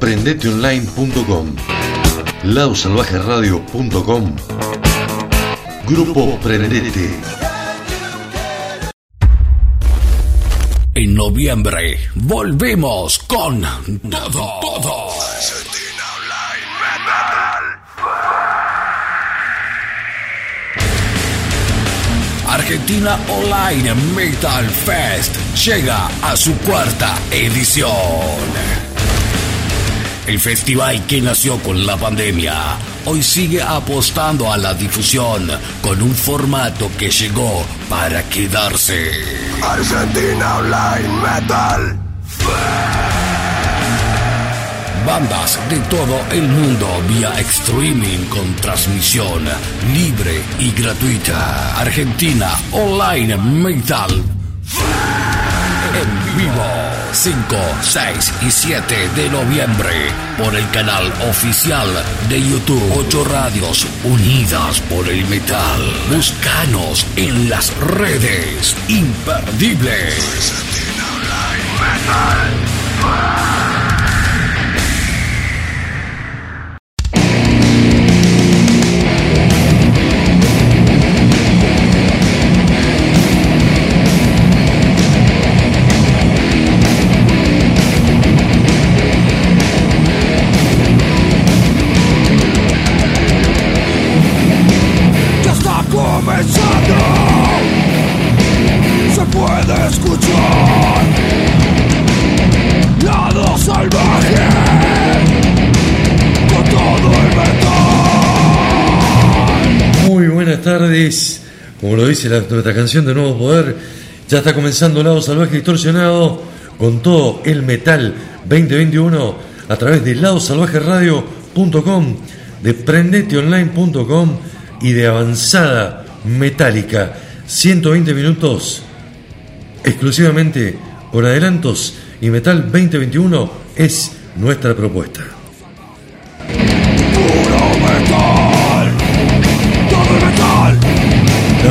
Prendeteonline.com. Ladosalvajeradio.com. Grupo Prendete. En noviembre volvemos con todo, todo. Argentina Online Metal Fest llega a su cuarta edición. El festival que nació con la pandemia hoy sigue apostando a la difusión con un formato que llegó para quedarse. Argentina Online Metal Bandas de todo el mundo vía streaming con transmisión libre y gratuita. Argentina Online Metal en vivo 5, 6 y 7 de noviembre por el canal oficial de YouTube 8 Radios Unidas por el Metal. Búscanos en las redes imperdibles. Tardes. Como lo dice nuestra canción de Nuevo Poder, ya está comenzando Lado Salvaje Distorsionado con todo el metal 2021 a través de ladosalvajeradio.com, de prendeteonline.com y de Avanzada Metálica. 120 minutos exclusivamente con adelantos y Metal 2021 es nuestra propuesta. Puro metal.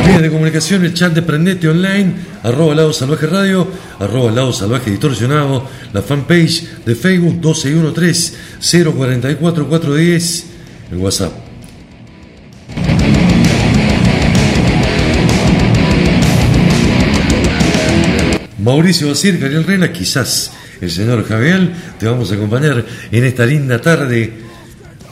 Vías de comunicación, el chat de Prendete Online, arroba Lado Salvaje Radio, arroba Lado Salvaje Distorsionado, la fanpage de Facebook 1213-044-410, el WhatsApp. Mauricio Basir, Gabriel Rena, quizás el señor Javier, te vamos a acompañar en esta linda tarde.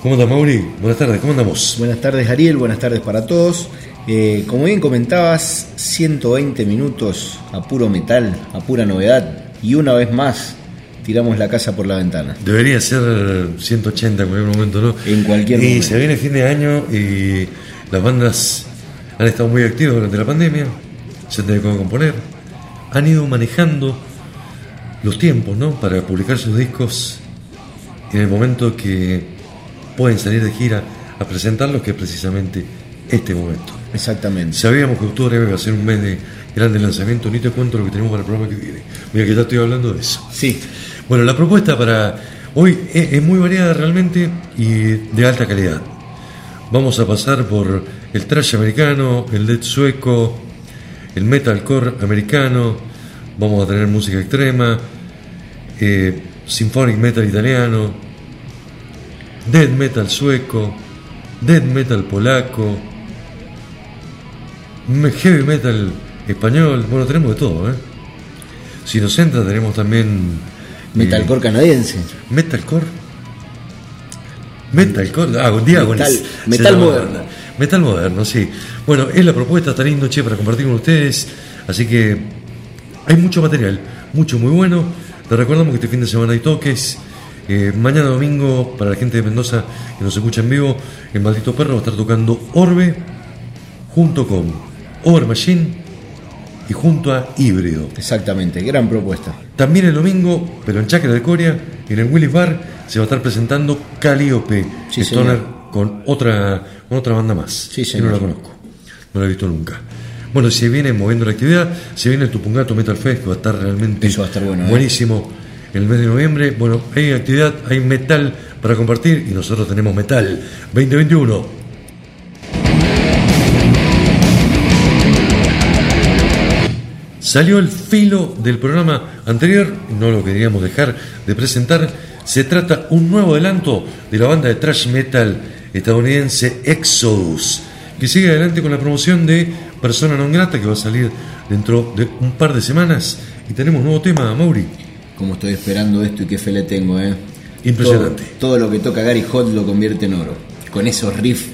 ¿Cómo andas, Mauri? Buenas tardes, ¿cómo andamos? Buenas tardes Ariel, buenas tardes para todos. Eh, como bien comentabas, 120 minutos a puro metal, a pura novedad y una vez más tiramos la casa por la ventana. Debería ser 180 en cualquier momento, ¿no? En cualquier y momento. se viene fin de año y las bandas han estado muy activas durante la pandemia, se han tenido que componer, han ido manejando los tiempos, ¿no? Para publicar sus discos en el momento que pueden salir de gira a presentarlos, que es precisamente este momento. Exactamente. Sabíamos que octubre iba a ser un mes de grandes lanzamientos, ni te cuento lo que tenemos para el programa que viene. Mira que ya estoy hablando de eso. Sí, Bueno, la propuesta para hoy es, es muy variada realmente y de alta calidad. Vamos a pasar por el trash americano, el death sueco, el metalcore americano, vamos a tener música extrema, eh, symphonic metal italiano, death metal sueco, death metal polaco, heavy metal español, bueno, tenemos de todo, ¿eh? Si nos entra tenemos también... eh, metalcore canadiense. Metalcore Metalcore, ah, Diagonis. Metal- metal moderno. Metal moderno, sí. Bueno, es la propuesta, está lindo, che, para compartir con ustedes. Así que hay mucho material, mucho muy bueno. Te recordamos que este fin de semana hay toques. Eh, mañana domingo, para la gente de Mendoza que nos escucha en vivo, el maldito perro va a estar tocando Orbe junto con Over Machine y junto a Híbrido. Exactamente, gran propuesta. También el domingo, pero en Chacra de Coria, en el Willis Bar, se va a estar presentando Calíope, Sí, Stoner, señor. con otra, con otra banda más. Sí, que no señor. la conozco, no la he visto nunca. Bueno, se viene moviendo la actividad, se viene el Tupungato Metal Fest, que va a estar realmente Eso va a estar bueno, ¿eh? buenísimo el mes de noviembre. Bueno, hay actividad, hay metal para compartir y nosotros tenemos metal 2021. Salió el filo del programa anterior, no lo queríamos dejar de presentar. Se trata un nuevo adelanto de la banda de thrash metal estadounidense Exodus, que sigue adelante con la promoción de Persona Non Grata, que va a salir dentro de un par de semanas. Y tenemos nuevo tema, Mauri. Como estoy esperando esto y qué fe le tengo, ¿eh? Impresionante. Todo, todo lo que toca Gary Hot lo convierte en oro. Con esos riffs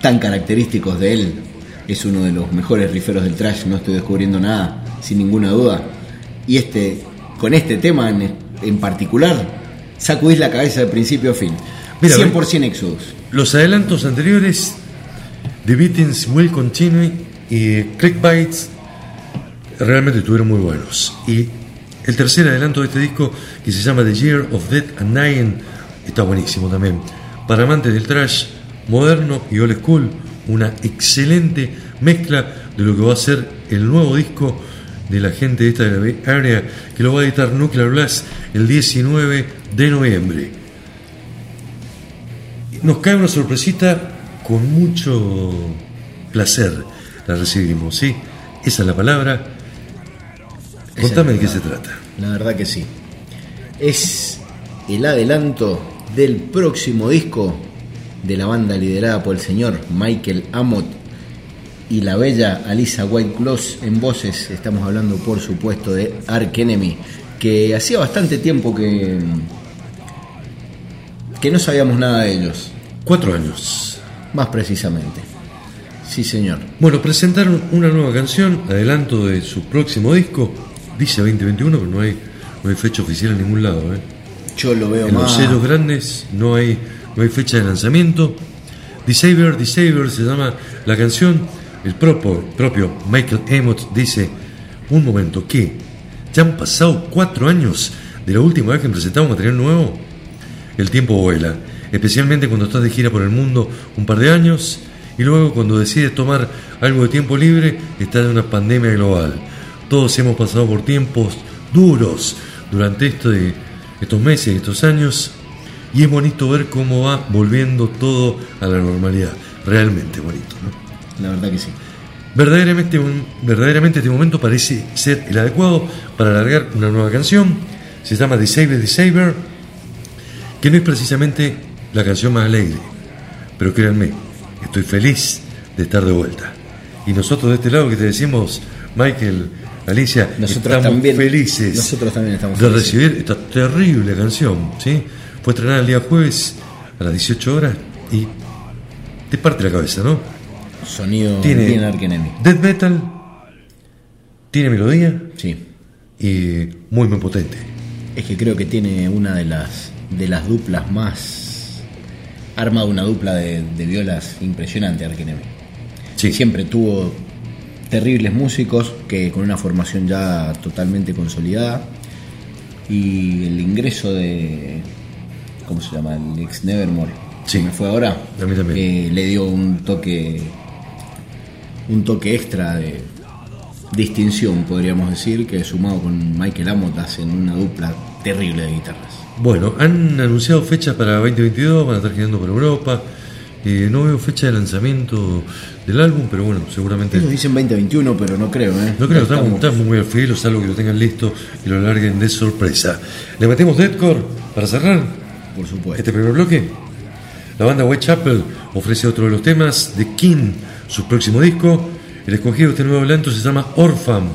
tan característicos de él, es uno de los mejores rifferos del trash, no estoy descubriendo nada, sin ninguna duda. Y este, con este tema en, en particular, sacudís la cabeza de principio a fin. Mira, 100% Exodus. Los adelantos anteriores, The Beatings Will Continue y Clickbites, realmente estuvieron muy buenos. Y el tercer adelanto de este disco, que se llama The Year of Death and Dying, está buenísimo también. Para amantes del trash moderno y old school, una excelente mezcla de lo que va a ser el nuevo disco de la gente de esta de la Bay Area, que lo va a editar Nuclear Blast el 19 de noviembre. Nos cae una sorpresita con mucho placer. La recibimos, ¿sí? Esa es la palabra. Esa Contame de qué se trata. La verdad que sí. Es el adelanto del próximo disco de la banda liderada por el señor Michael Amott y la bella Alisa White Gloss en voces. Estamos hablando, por supuesto, de Ark Enemy, que hacía bastante tiempo que, que no sabíamos nada de ellos, Cuatro años. más precisamente. Sí, señor. Bueno, presentaron una nueva canción, adelanto de su próximo disco. Dice 2021, pero no hay, no hay fecha oficial en ningún lado. ¿eh? Yo lo veo En los sellos grandes no hay, no hay fecha de lanzamiento. Disabler, Disabler se llama la canción. El propio, Michael Amott dice: Un momento, ¿qué? ¿Ya han pasado cuatro años de la última vez que presentamos material nuevo? El tiempo vuela, especialmente cuando estás de gira por el mundo un par de años y luego cuando decides tomar algo de tiempo libre, estás en una pandemia global. Todos hemos pasado por tiempos duros durante estos meses, estos años, y es bonito ver cómo va volviendo todo a la normalidad. Realmente bonito, ¿no? La verdad que sí. Verdaderamente, un- verdaderamente este momento parece ser el adecuado para alargar una nueva canción. Se llama Disable Disable, que no es precisamente la canción más alegre. Pero créanme, estoy feliz de estar de vuelta. Y nosotros de este lado que te decimos, Michael, Alicia, Nosotros estamos también- felices nosotros también estamos de felices. recibir esta terrible canción. ¿sí? Fue estrenada el día jueves a las 18 horas y te parte la cabeza, ¿no? Sonido Tiene bien death metal, tiene melodía Sí. y muy muy potente. Es que creo que tiene una de las de las duplas más arma una dupla de, de violas impresionante Ark Enemy. Sí, Siempre tuvo terribles músicos que con una formación ya totalmente consolidada y el ingreso de ¿cómo se llama? el ex Nevermore. Sí. que me fue ahora. A mí también. eh, le dio un toque un toque extra de distinción, podríamos decir, que sumado con Michael Amott hacen una dupla terrible de guitarras. Bueno, han anunciado fechas para 2022, van a estar girando por Europa. Eh, no veo fecha de lanzamiento del álbum, pero bueno, seguramente. Ellos dicen 2021, pero no creo, ¿eh? No creo, estamos, estamos muy al filo, salvo que lo tengan listo y lo larguen de sorpresa. Le metemos Deadcore para cerrar por supuesto. este primer bloque. La banda Whitechapel ofrece otro de los temas de King, su próximo disco. El escogido de este nuevo adelanto se llama Orphan.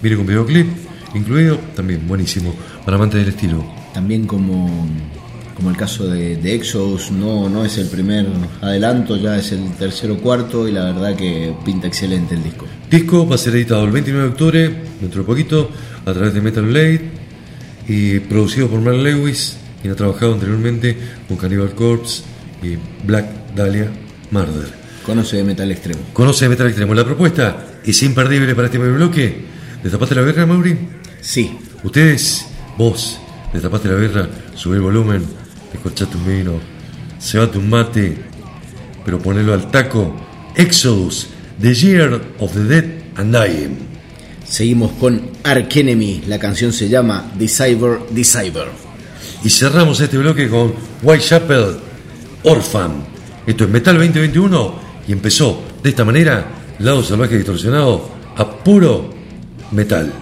Viene con videoclip incluido, también buenísimo, para amantes del estilo. También como como el caso de, de Exodus, no, no es el primer adelanto, ya es el tercero o cuarto y la verdad que pinta excelente el disco. Disco va a ser editado el 29 de octubre, dentro de poquito, a través de Metal Blade y producido por Mark Lewis, quien ha trabajado anteriormente con Cannibal Corpse y Black Dahlia Murder. Conoce de metal extremo. Conoce Metal Extremo. La propuesta es imperdible para este primer bloque. ¿Destapaste la guerra, Mauri? Sí, Ustedes, vos, destapaste la guerra, subí el volumen, escorchaste un vino, cebate un mate, pero ponelo al taco. Exodus, The Year of the Dead and Dying. seguimos con Ark Enemy, la canción se llama Deceiver, Deceiver. Y cerramos este bloque con Whitechapel, Orphan. Esto es Metal 2021 y empezó de esta manera, lado salvaje distorsionado, a puro metal.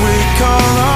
we call on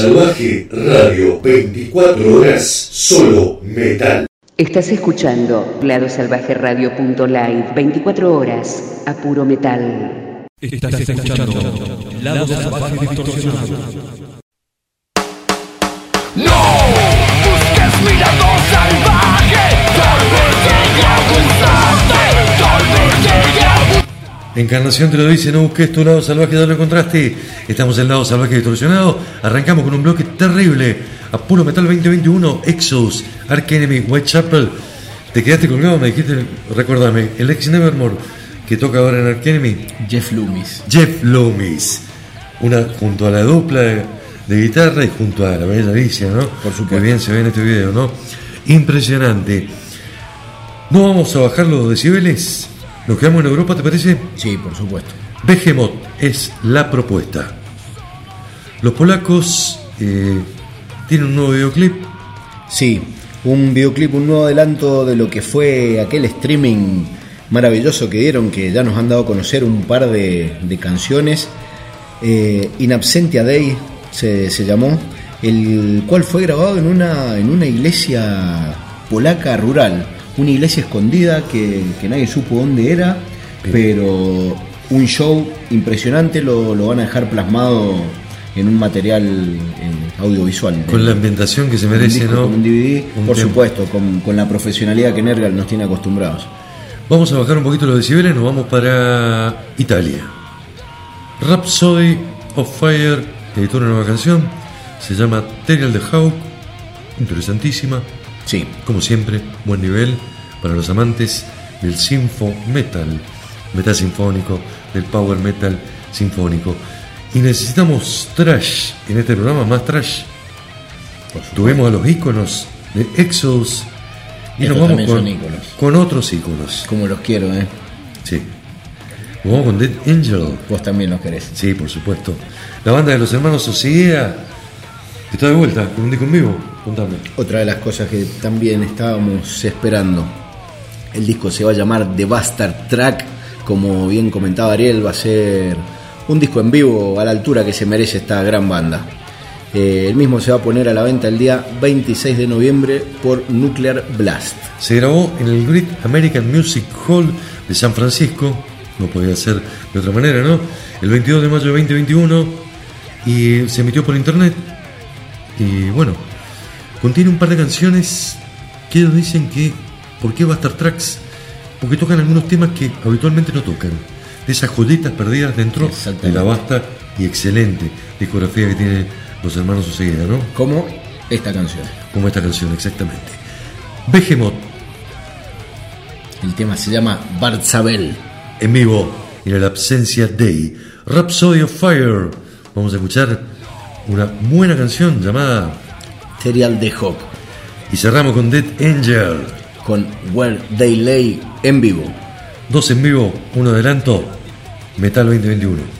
Salvaje Radio, 24 horas, solo metal. Estás escuchando ladosalvajeradio.live 24 horas a puro metal. Estás escuchando Lado Salvaje Distorsionado. ¡No! Busques mi lado salvaje Tal vez llegue a Encarnación te lo dice, no busques tu lado salvaje, ¿dónde lo encontraste? Estamos en lado salvaje distorsionado. Arrancamos con un bloque terrible. A puro metal 2021, Exos, Ark Enemy, Whitechapel. Te quedaste colgado, me dijiste, recordame, el ex Nevermore que toca ahora en Ark Enemy, Jeff Loomis. Jeff Loomis. Una, junto a la dupla de, de guitarra y junto a la bella Alicia, ¿no? Por supuesto. Que bien se ve en este video, ¿no? Impresionante. No vamos a bajar los decibeles. Nos quedamos en Europa, ¿te parece? Sí, por supuesto. Behemoth es la propuesta. Los polacos eh, tienen un nuevo videoclip. Sí, un videoclip, un nuevo adelanto de lo que fue aquel streaming maravilloso que dieron, que ya nos han dado a conocer un par de, de canciones. Eh, In Absentia Day se, se llamó, el cual fue grabado en una, en una iglesia polaca rural, una iglesia escondida que, que nadie supo dónde era, pero un show impresionante lo, lo van a dejar plasmado en un material eh, audiovisual. Con la ambientación que se merece, disco, ¿no? con un DVD, Un por supuesto, con, con la profesionalidad que Nergal nos tiene acostumbrados. Vamos a bajar un poquito los decibeles, nos vamos para Italia. Rhapsody of Fire editó una nueva canción, se llama Terial the Hawk, interesantísima, Sí, como siempre, buen nivel para los amantes del sinfo metal, metal sinfónico, del power metal sinfónico. Y necesitamos trash en este programa, más trash. Tuvimos a los íconos de Exodus y Estos nos vamos con, íconos. con otros íconos. como los quiero, ¿eh? Sí. Nos vamos con Dead Angel. Vos también los querés. Sí, por supuesto. La banda de los hermanos Osiguea está de vuelta con un disco en vivo. Contame. Otra de las cosas que también estábamos esperando. El disco se va a llamar The Bastard Track. Como bien comentaba Ariel, va a ser un disco en vivo a la altura que se merece esta gran banda. Eh, el mismo se va a poner a la venta el día 26 de noviembre por Nuclear Blast. Se grabó en el Great American Music Hall de San Francisco, no podía ser de otra manera, ¿no? El 22 de mayo de 2021 y se emitió por internet. Y bueno, contiene un par de canciones que ellos dicen que, ¿por qué Bastard Tracks? Porque tocan algunos temas que habitualmente no tocan. De esas joyitas perdidas dentro de la vasta y excelente discografía que tienen los hermanos Oseguera, ¿no? Como esta canción. Como esta canción, exactamente. Behemoth, El tema se llama Barzabel. en vivo, en la absencia Day. Rhapsody of Fire. Vamos a escuchar una buena canción llamada. Serial de Hawk. Y cerramos con Dead Angel. Con Where They Lay en vivo. Dos en vivo, uno adelanto. Metal 2021.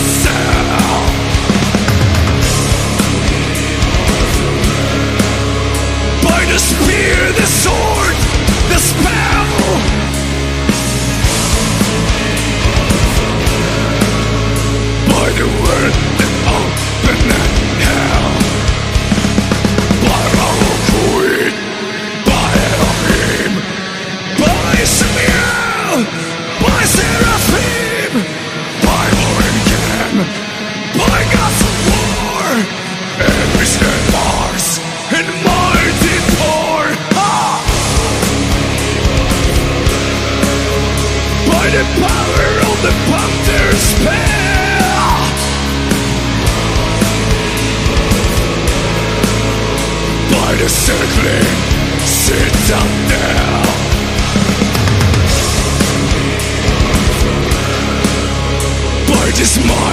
spear, sword. By the word. Just my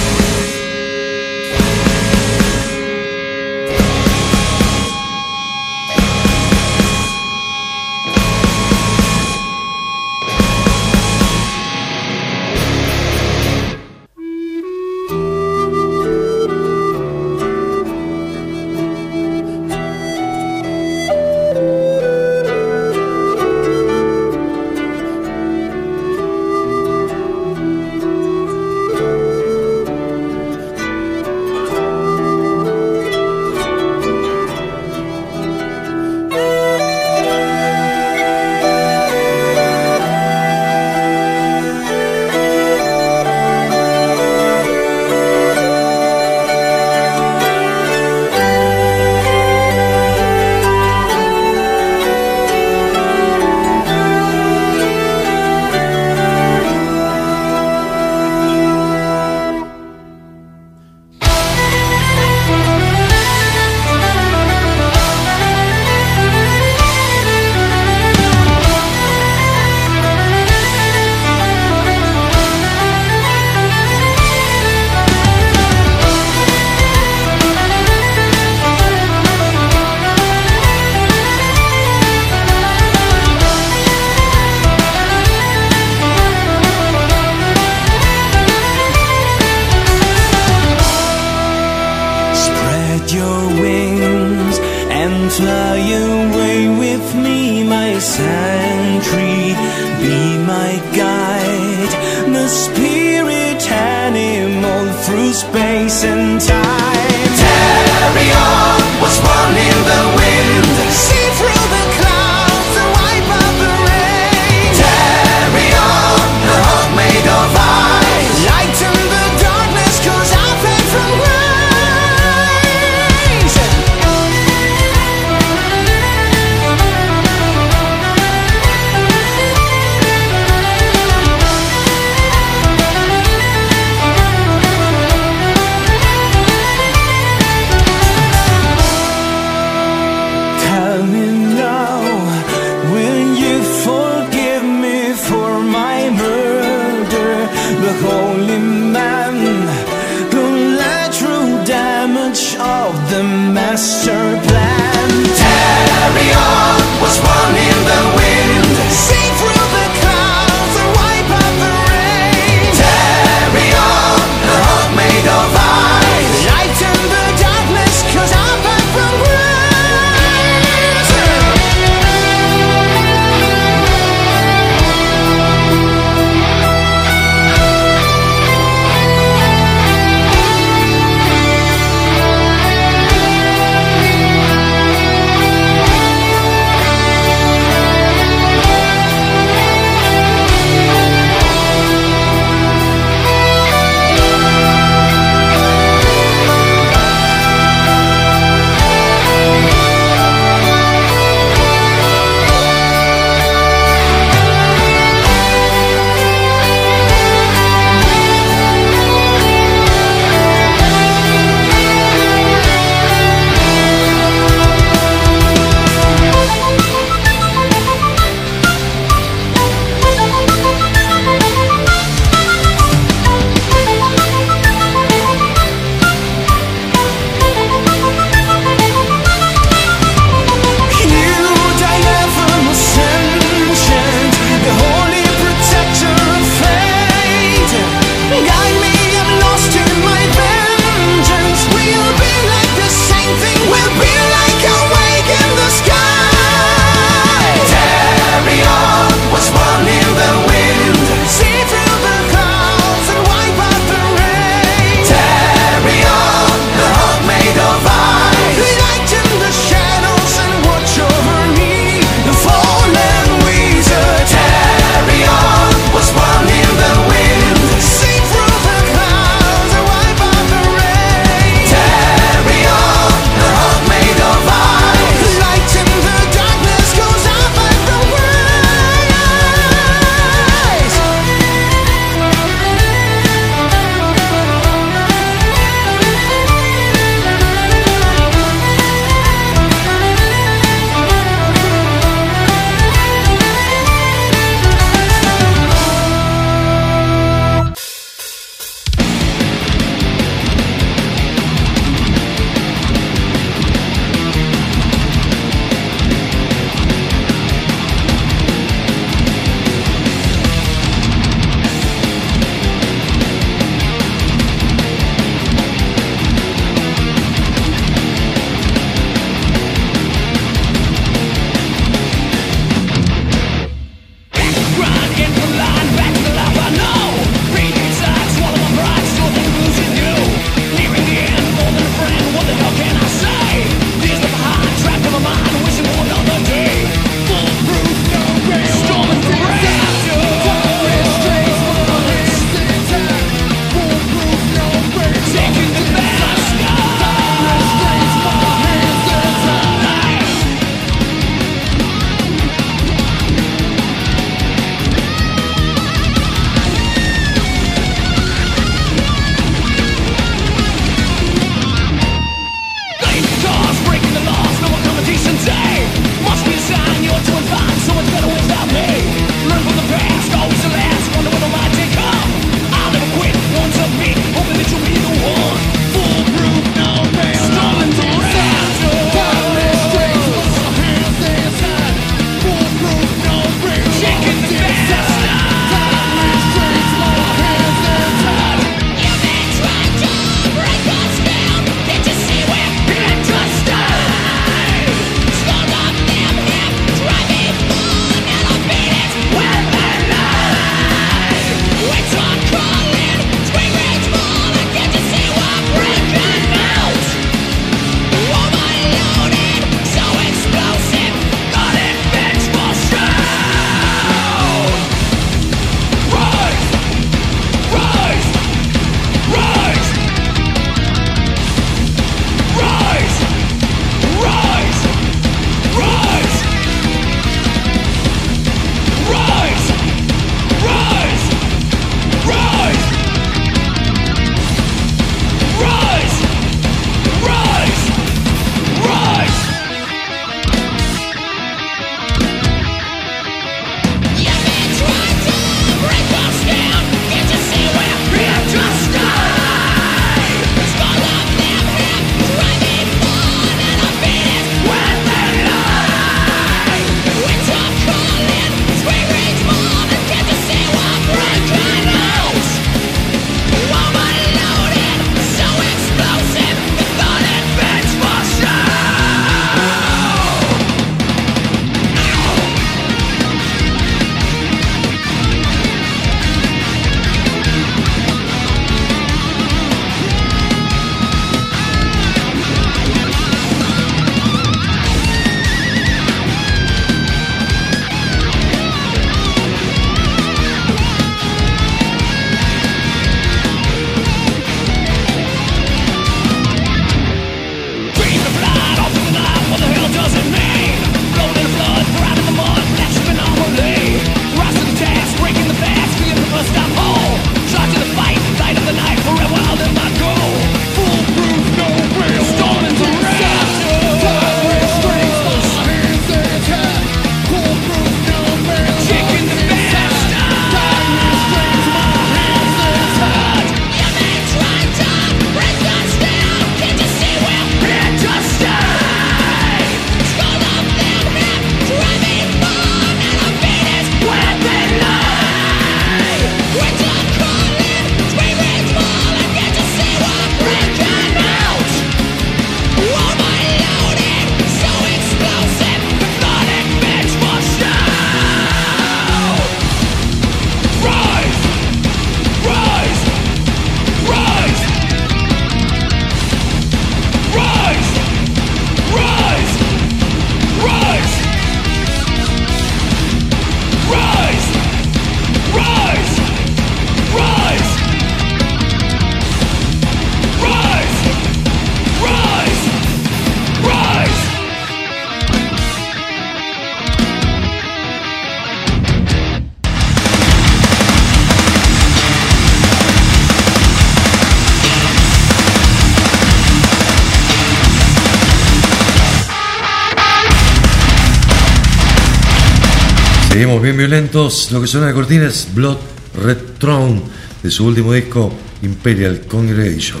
Seguimos bien violentos. Lo que suena de cortina es Blood Red Throne de su último disco Imperial Congregation.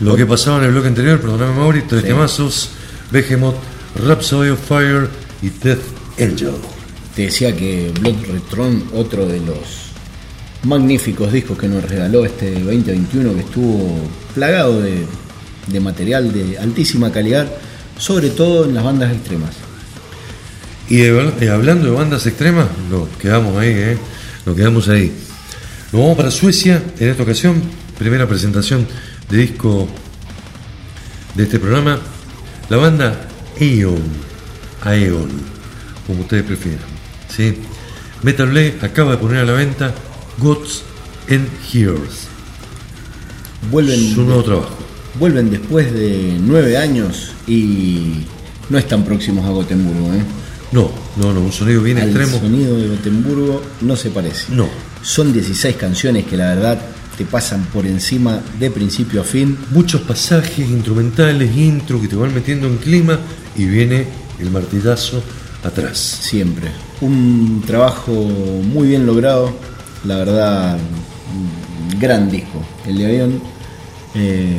Lo que pasaba en el bloque anterior, perdóname Mauri, tres temazos, Behemoth, Rhapsody of Fire y Death Angel. Te decía que Blood Red Throne, otro de los magníficos discos que nos regaló este 2021, que estuvo plagado de, de material de altísima calidad, sobre todo en las bandas extremas. Y de- eh, hablando de bandas extremas, nos quedamos ahí, ¿eh? Nos quedamos ahí. Nos vamos para Suecia en esta ocasión. Primera presentación de disco de este programa. La banda Aeon. Aeon, como ustedes prefieran. ¿sí? Metal Blade acaba de poner a la venta Gods and Heroes. Vuelven, Su nuevo trabajo. Vuelven después de nueve años y no están próximos a Gotemburgo. ¿eh? No, no, no, un sonido bien Al extremo. sonido de Gotemburgo no se parece. No. Son 16 canciones que la verdad te pasan por encima de principio a fin. muchos pasajes instrumentales, intro que te van metiendo en clima y viene el martillazo atrás. Siempre. Un trabajo muy bien logrado. La verdad, un gran disco. El de Avión. eh,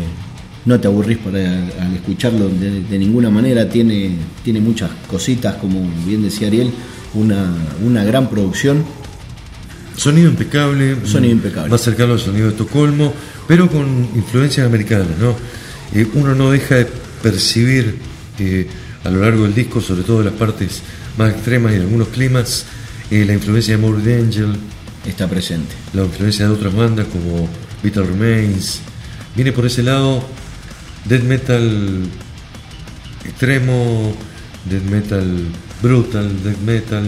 no te aburrís por, al, al escucharlo de, de ninguna manera. Tiene, tiene muchas cositas, como bien decía Ariel. Una, una gran producción. Sonido impecable, Sonido impecable. más cercano al sonido de Estocolmo, pero con influencias americanas, ¿no? Eh, uno no deja de percibir eh, a lo largo del disco, sobre todo en las partes más extremas y en algunos climas, eh, la influencia de Morbid Angel, Está presente. la influencia de otras bandas como Vital Remains. Viene por ese lado death metal extremo, death metal brutal, death metal.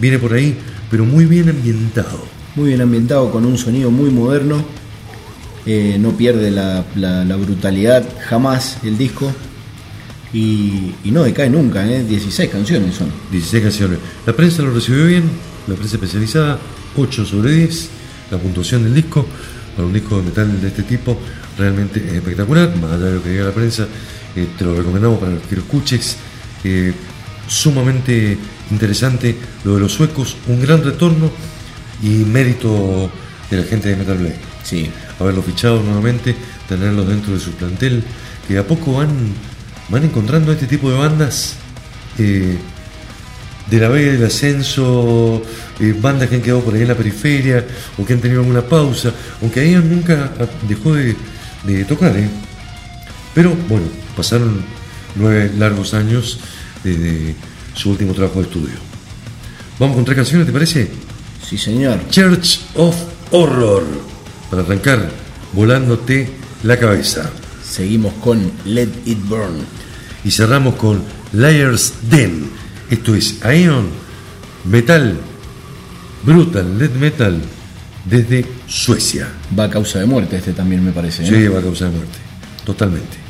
Viene por ahí, pero muy bien ambientado. Muy bien ambientado, con un sonido muy moderno. Eh, no pierde la, la- la brutalidad jamás el disco. Y, y no decae nunca, ¿eh? 16 canciones son. 16 canciones. La prensa lo recibió bien, la prensa especializada, 8 sobre 10. La puntuación del disco, para un disco de metal de este tipo, realmente es espectacular. Más allá de lo que diga la prensa, eh, te lo recomendamos para que lo escuches. Eh, sumamente interesante lo de los suecos, un gran retorno y mérito de la gente de Metal Blade Sí, haberlos fichado nuevamente, tenerlos dentro de su plantel, que de a poco van, van encontrando este tipo de bandas eh, de la vega del ascenso, eh, bandas que han quedado por ahí en la periferia o que han tenido alguna pausa, aunque ahí nunca dejó de, de tocar. ¿eh? Pero bueno, pasaron nueve largos años desde su último trabajo de estudio. Vamos con tres canciones, ¿te parece? sí señor. Church of Horror. Para arrancar, volándote la cabeza. Seguimos con Let It Burn. Y cerramos con Liars Den. Esto es Aeon Metal, Brutal, Death Metal, desde Suecia. Va a causa de muerte este también me parece. ¿eh? Sí, va a causar muerte. Totalmente.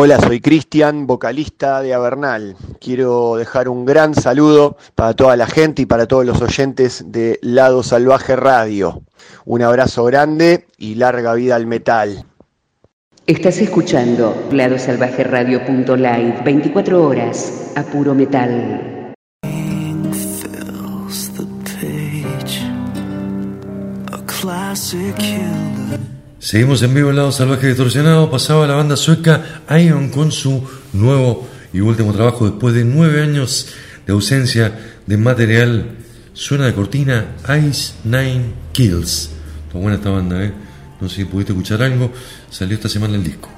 Hola, soy Cristian, vocalista de Avernal. Quiero dejar un gran saludo para toda la gente y para todos los oyentes de Lado Salvaje Radio. Un abrazo grande y larga vida al metal. Estás escuchando ladosalvajeradio.live 24 horas a puro metal. classic killer. Seguimos en vivo en Lado Salvaje Distorsionado. Pasaba la banda sueca Ion con su nuevo y último trabajo después de nueve años de ausencia de material. Suena de cortina Ice Nine Kills. Está buena esta banda, ¿eh? No sé si pudiste escuchar algo. Salió esta semana el disco.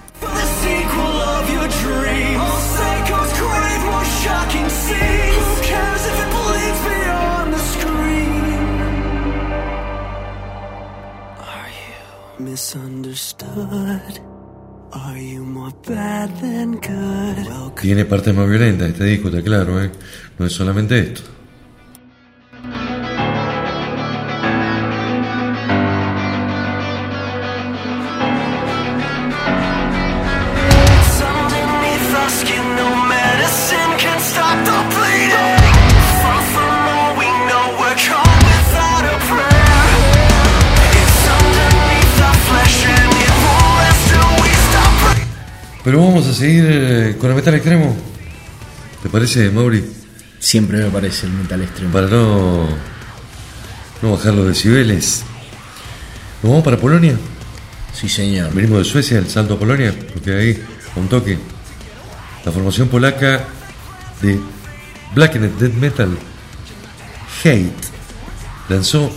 Tiene partes más violentas este disco, está claro, ¿eh? No es solamente esto. Seguir eh, con el metal extremo. ¿Te parece, Mauri? Siempre me parece el metal extremo. Para no, no bajar los decibeles. ¿Nos vamos para Polonia? Sí, señor. Venimos de Suecia, el salto a Polonia, porque ahí, un toque. La formación polaca de Blackened Death Metal, Hate, lanzó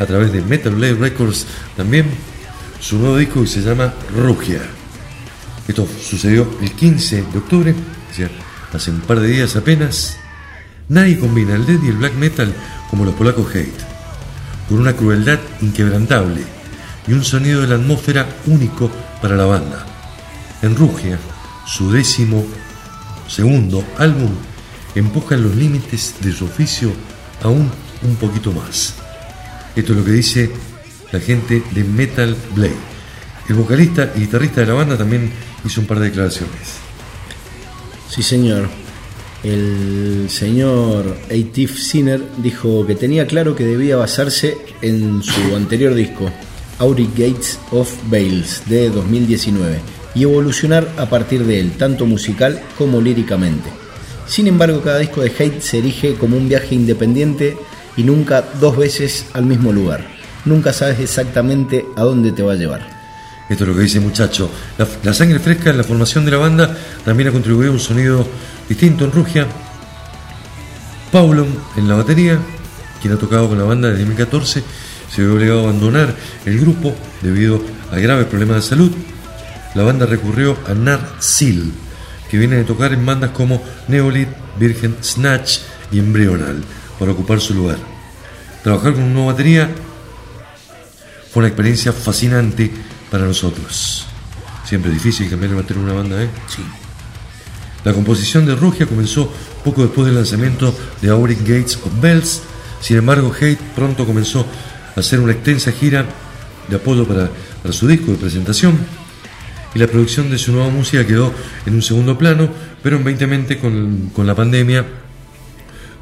a través de Metal Blade Records también su nuevo disco que se llama Rugia. Esto sucedió el 15 de octubre, hace un par de días apenas. Nadie combina el death y el black metal como los polacos Hate, con una crueldad inquebrantable y un sonido de la atmósfera único para la banda. En Rugia, su décimo segundo álbum, empuja los límites de su oficio aún un poquito más. Esto es lo que dice la gente de Metal Blade. El vocalista y guitarrista de la banda también hizo un par de declaraciones. Sí, señor. El señor Eitif Sinner dijo que tenía claro que debía basarse en su anterior disco, Auric Gates of Bales, de 2019, y evolucionar a partir de él, tanto musical como líricamente. Sin embargo, cada disco de Hate se erige como un viaje independiente y nunca dos veces al mismo lugar. Nunca sabes exactamente a dónde te va a llevar. Esto es lo que dice el muchacho. La, sangre fresca en la formación de la banda también ha contribuido a un sonido distinto en Rugia. Paulo en la batería, quien ha tocado con la banda desde 2014, se vio obligado a abandonar el grupo debido a graves problemas de salud. La banda recurrió a Nar Seal, que viene de tocar en bandas como Neolith, Virgen, Snatch y Embryonal, para ocupar su lugar. Trabajar con una nueva batería fue una experiencia fascinante para nosotros. Siempre es difícil cambiar el batería de una banda, ¿eh? Sí. La composición de Rugia comenzó poco después del lanzamiento de Auric Gates of Bells. Sin embargo, Hate pronto comenzó a hacer una extensa gira de apoyo para, para su disco de presentación. Y la producción de su nueva música quedó en un segundo plano, pero en 2020 con, con la pandemia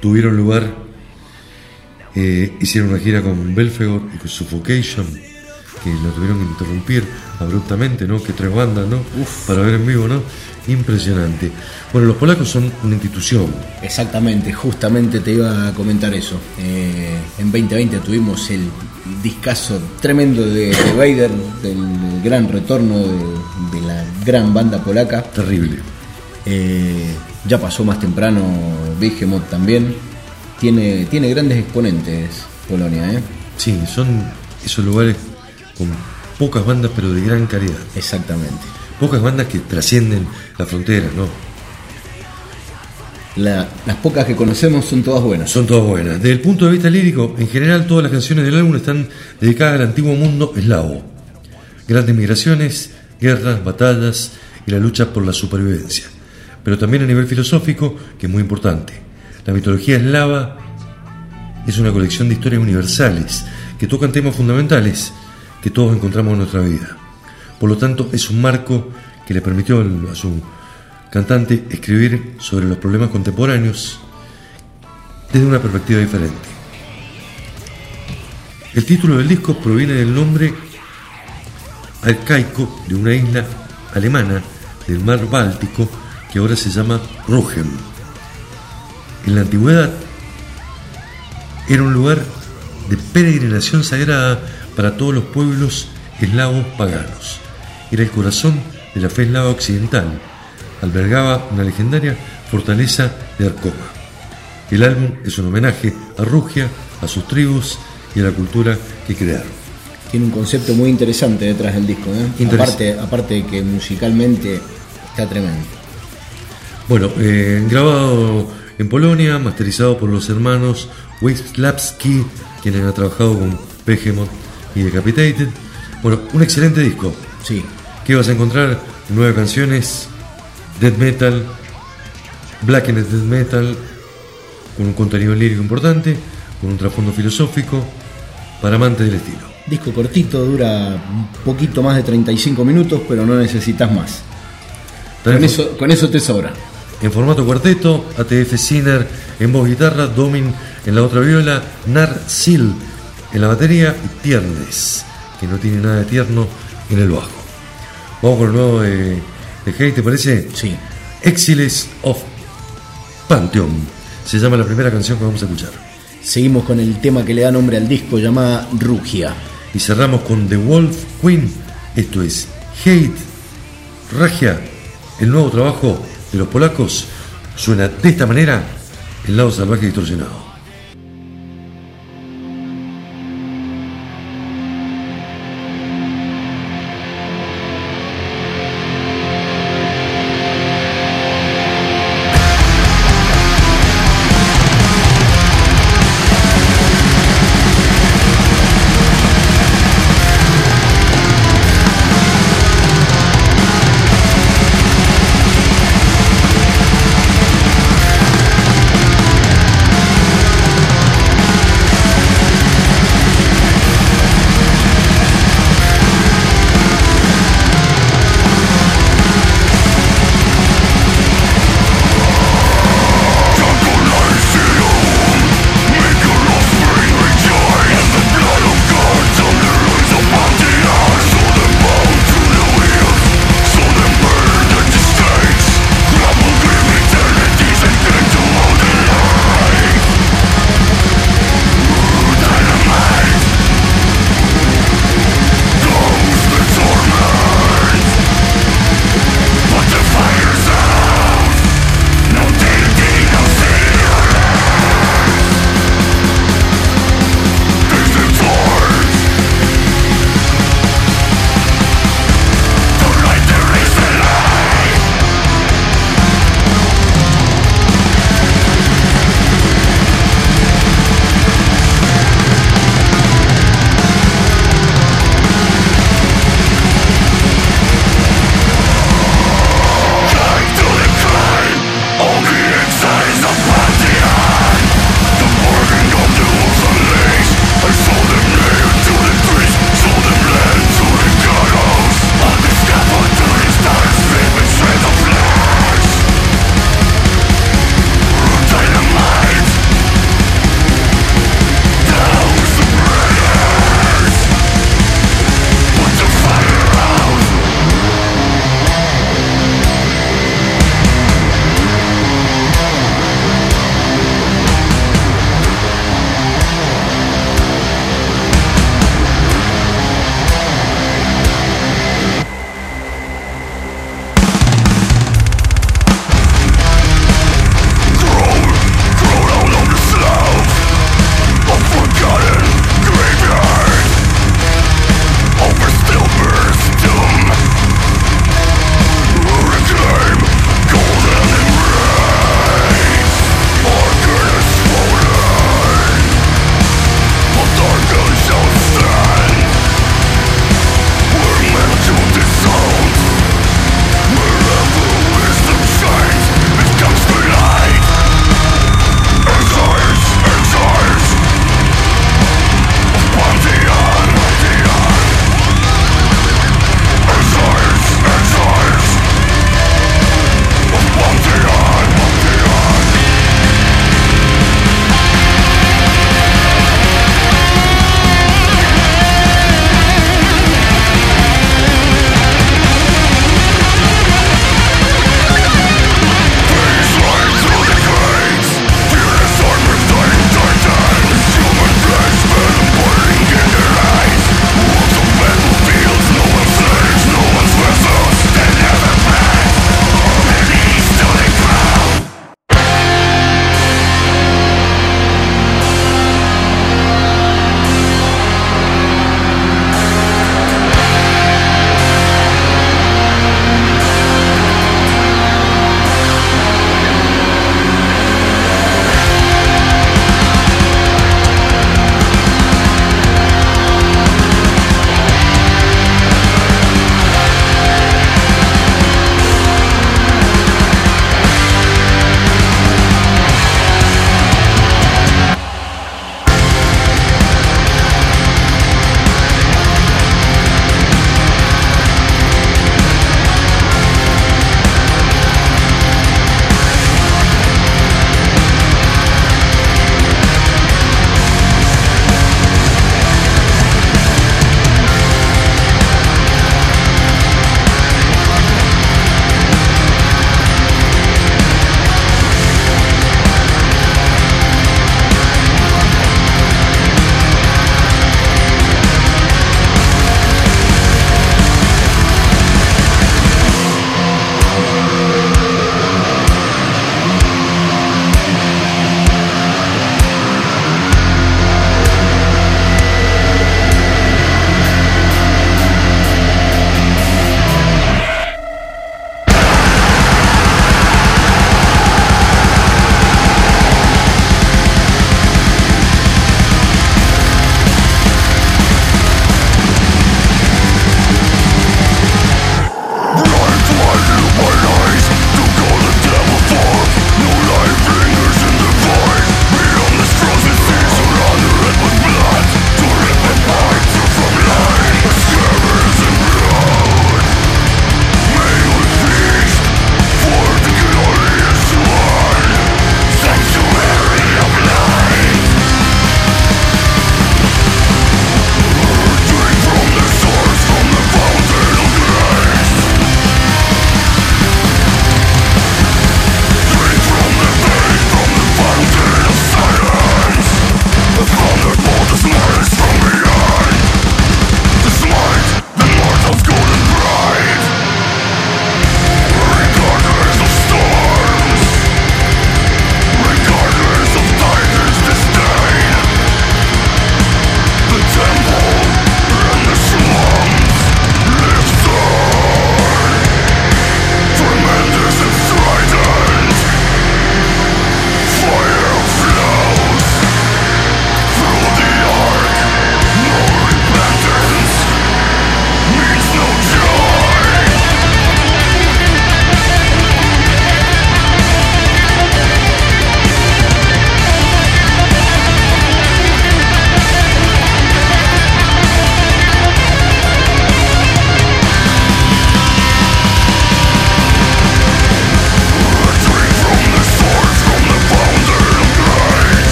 tuvieron lugar, eh, hicieron una gira con Belfegor y con Suffocation, que lo tuvieron que interrumpir abruptamente, ¿no? Que tres bandas, ¿no? Para ver en vivo, ¿no? Impresionante. Bueno, los polacos son una institución. Exactamente, justamente te iba a comentar eso. Eh, en 2020 tuvimos el discazo tremendo de, de Vader, del gran retorno de, de la gran banda polaca. Terrible. Eh, ya pasó más temprano Behemoth también. Tiene, tiene grandes exponentes Polonia, ¿eh? Sí, son esos lugares con pocas bandas, pero de gran calidad. Exactamente. Pocas bandas que trascienden la frontera, ¿no? La- las pocas que conocemos son todas buenas. Son todas buenas. Desde el punto de vista lírico, en general todas las canciones del álbum están dedicadas al antiguo mundo eslavo. Grandes migraciones, guerras, batallas y la lucha por la supervivencia. Pero también a nivel filosófico, que es muy importante. La mitología eslava es una colección de historias universales que tocan temas fundamentales que todos encontramos en nuestra vida. Por lo tanto, es un marco que le permitió a su cantante escribir sobre los problemas contemporáneos desde una perspectiva diferente. El título del disco proviene del nombre arcaico de una isla alemana del mar Báltico que ahora se llama Rügen. En la antigüedad era un lugar de peregrinación sagrada para todos los pueblos eslavos paganos. Era el corazón de la fe eslava occidental. Albergaba una legendaria fortaleza de Arcoma. El álbum es un homenaje a Rugia, a sus tribus y a la cultura que crearon. Tiene un concepto muy interesante detrás del disco, ¿eh? Aparte de que musicalmente está tremendo. Bueno, eh, grabado en Polonia, masterizado por los hermanos Wisławski, quienes han trabajado con Behemoth y Decapitated. Bueno, un excelente disco. Sí, que vas a encontrar nueve canciones, death metal, blackened death metal, con un contenido lírico importante, con un trasfondo filosófico, para amantes del estilo. disco cortito, dura un poquito más de 35 minutos, pero no necesitas más. Con eso, con eso te sobra. En formato cuarteto, ATF Sinner en voz guitarra, Domin en la otra viola, Nar Sil en la batería y Tiernes, que no tiene nada de tierno, en el bajo. Vamos con el nuevo de, de Hate, ¿te parece? Sí. Exiles of Pantheon. Se llama la primera canción que vamos a escuchar. Seguimos con el tema que le da nombre al disco llamada Rugia. Y cerramos con The Wolf Queen. Esto es Hate Ragia, el nuevo trabajo de los polacos. Suena de esta manera el lado salvaje distorsionado.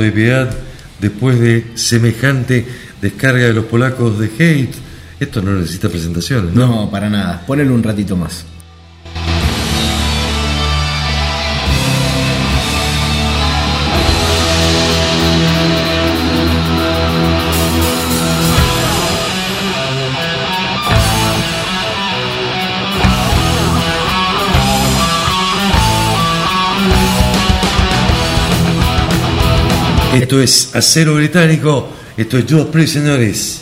De piedad después de semejante descarga de los polacos de hate. Esto no necesita presentaciones, ¿no? No, para nada. Ponelo un ratito más. Esto es acero británico, esto es Judas Priest, señores.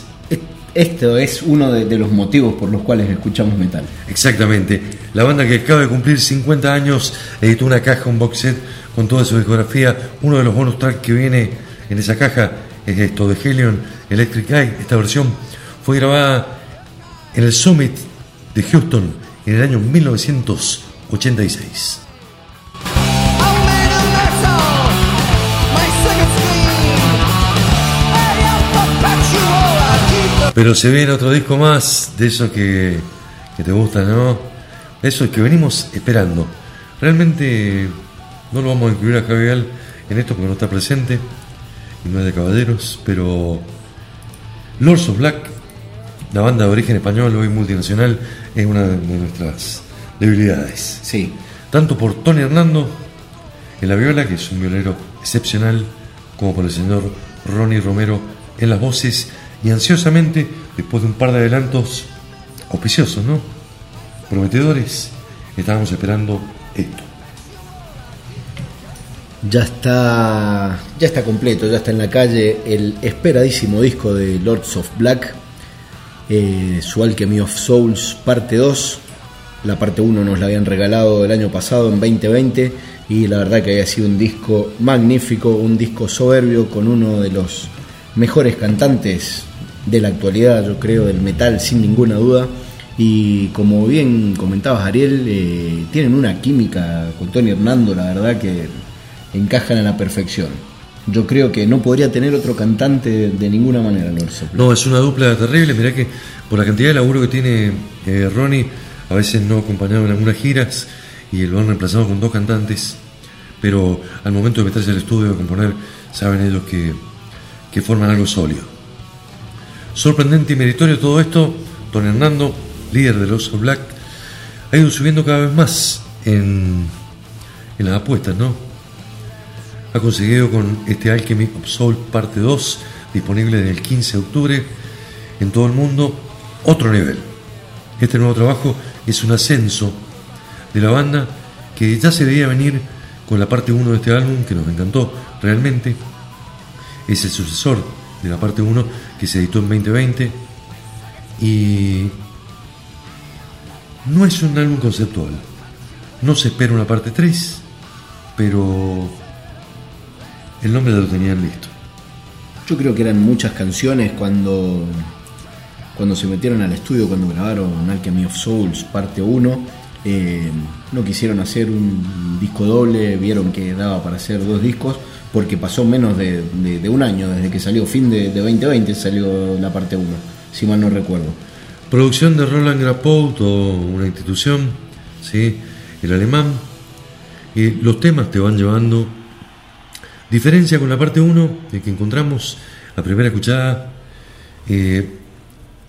Esto es uno de, de los motivos por los cuales escuchamos metal. Exactamente. La banda que acaba de cumplir 50 años editó una caja, un box set con toda su discografía. Uno de los bonus tracks que viene en esa caja es esto de Helion Electric Eye. Esta versión fue grabada en el Summit de Houston en el año 1986. Pero se viene otro disco más de eso que, que te gusta, ¿no? Eso que venimos esperando. Realmente no lo vamos a incluir a Javier en esto porque no está presente y no es de caballeros, pero Lords of Black, la banda de origen español, hoy multinacional, es una de nuestras debilidades. Sí. Tanto por Tony Hernando en la viola, que es un violero excepcional, como por el señor Ronnie Romero en las voces, y ansiosamente, después de un par de adelantos auspiciosos, ¿no? Prometedores, estábamos esperando esto. Ya está, ya está completo, ya está en la calle el esperadísimo disco de Lords of Black, eh, su Alchemy of Souls parte 2. La parte 1 nos la habían regalado el año pasado, en 2020, y la verdad que había sido un disco magnífico, un disco soberbio con uno de los mejores cantantes de la actualidad, yo creo, del metal, sin ninguna duda. Y como bien comentabas, Ariel, eh, tienen una química con Tony Hernando, la verdad que encajan a la perfección. Yo creo que no podría tener otro cantante de, ninguna manera, Black. No, es una dupla terrible. Mirá que por la cantidad de laburo que tiene eh, Ronnie, a veces no acompañado en algunas giras y lo han reemplazado con dos cantantes. Pero al momento de meterse al estudio a componer, saben ellos que, que forman algo sólido. Sorprendente y meritorio todo esto, Don Hernando, líder de los Black, ha ido subiendo cada vez más en, en las apuestas, ¿no? Ha conseguido con este Alchemy of Soul parte 2, disponible desde el 15 de octubre en todo el mundo, otro nivel. Este nuevo trabajo es un ascenso de la banda que ya se veía venir con la parte 1 de este álbum, que nos encantó realmente. Es el sucesor de la parte 1 que se editó en 2020 y no es un álbum conceptual. No se espera una parte 3, pero el nombre lo tenían listo. Yo creo que eran muchas canciones cuando, cuando se metieron al estudio, cuando grabaron Alchemy of Souls parte 1. Eh, no quisieron hacer un disco doble, vieron que daba para hacer dos discos, porque pasó menos de, un año desde que salió, fin de, de 2020 salió la parte 1, si mal no recuerdo. Producción de Roland Grapout o una institución, ¿sí? el alemán. Y los temas te van llevando. Diferencia con la parte 1, de que encontramos a primera escuchada eh,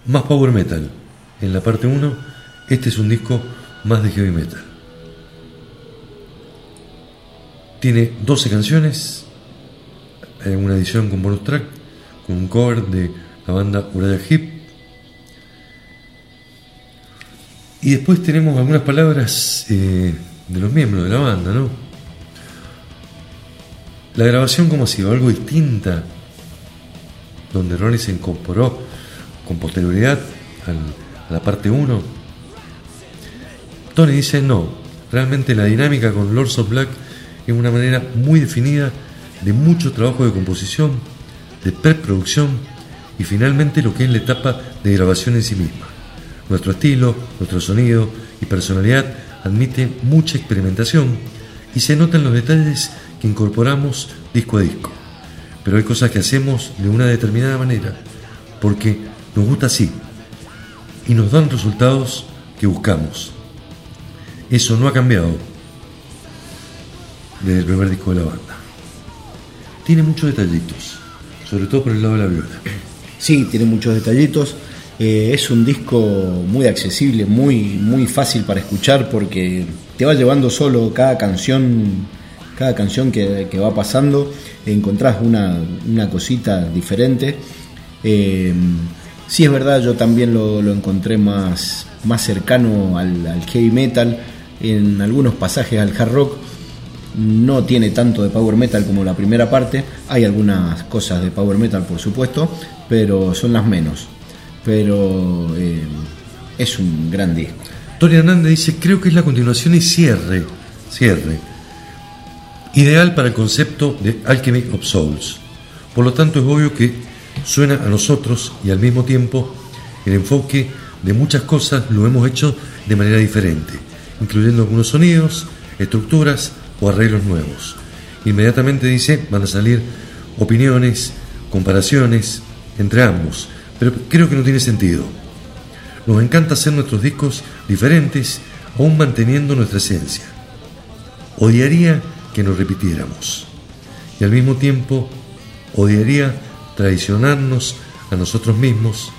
más power metal. En la parte 1, este es un disco más de heavy metal. Tiene 12 canciones, hay una edición con bonus track, con un cover de la banda Uriah Heep. Y después tenemos algunas palabras eh, de los miembros de la banda, ¿no? La grabación como ha sido algo distinta, donde Ronnie se incorporó con posterioridad a la parte 1. Tony dice no, realmente la dinámica con Lords of Black es una manera muy definida de mucho trabajo de composición, de preproducción y finalmente lo que es la etapa de grabación en sí misma. Nuestro estilo, nuestro sonido y personalidad admiten mucha experimentación y se notan los detalles que incorporamos disco a disco. Pero hay cosas que hacemos de una determinada manera porque nos gusta así y nos dan resultados que buscamos. Eso no ha cambiado desde el primer disco de la banda. tiene muchos detallitos, sobre todo por el lado de la viola. Sí, tiene muchos detallitos. Eh, es un disco muy accesible, muy, muy fácil para escuchar porque te va llevando solo cada canción, cada canción que, que va pasando, encontrás una, una cosita diferente. Eh, sí es verdad, yo también lo, lo encontré más, más cercano al, al heavy metal, en algunos pasajes al hard rock. No tiene tanto de power metal como la primera parte. Hay algunas cosas de power metal, por supuesto, pero son las menos. Pero eh, es un gran disco. Tony Hernández dice, creo que es la continuación y cierre, cierre, ideal para el concepto de Alchemy of Souls. Por lo tanto, es obvio que suena a nosotros y al mismo tiempo el enfoque de muchas cosas lo hemos hecho de manera diferente, incluyendo algunos sonidos, estructuras o arreglos nuevos. Inmediatamente dice, van a salir opiniones, comparaciones entre ambos, pero creo que no tiene sentido. Nos encanta hacer nuestros discos diferentes, aún manteniendo nuestra esencia. Odiaría que nos repitiéramos. Y al mismo tiempo, odiaría traicionarnos a nosotros mismos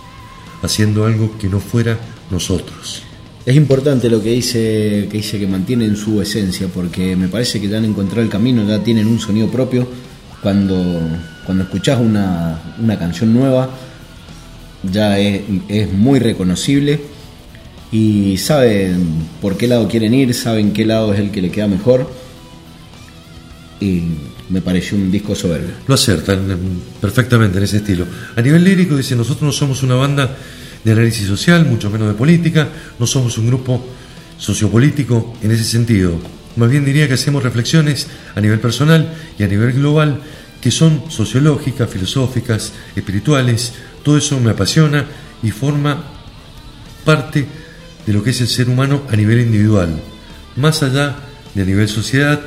haciendo algo que no fuera nosotros. Es importante lo que dice, que dice que mantienen su esencia, porque me parece que ya han encontrado el camino, ya tienen un sonido propio. Cuando, cuando escuchás una, una canción nueva, ya es, es muy reconocible y saben por qué lado quieren ir, saben qué lado es el que le queda mejor. Y me pareció un disco soberbio. Lo acertan perfectamente en ese estilo. A nivel lírico dice, nosotros no somos una banda de análisis social, mucho menos de política, no somos un grupo sociopolítico en ese sentido. Más bien diría que hacemos reflexiones a nivel personal y a nivel global que son sociológicas, filosóficas, espirituales. Todo eso me apasiona y forma parte de lo que es el ser humano a nivel individual, más allá de a nivel sociedad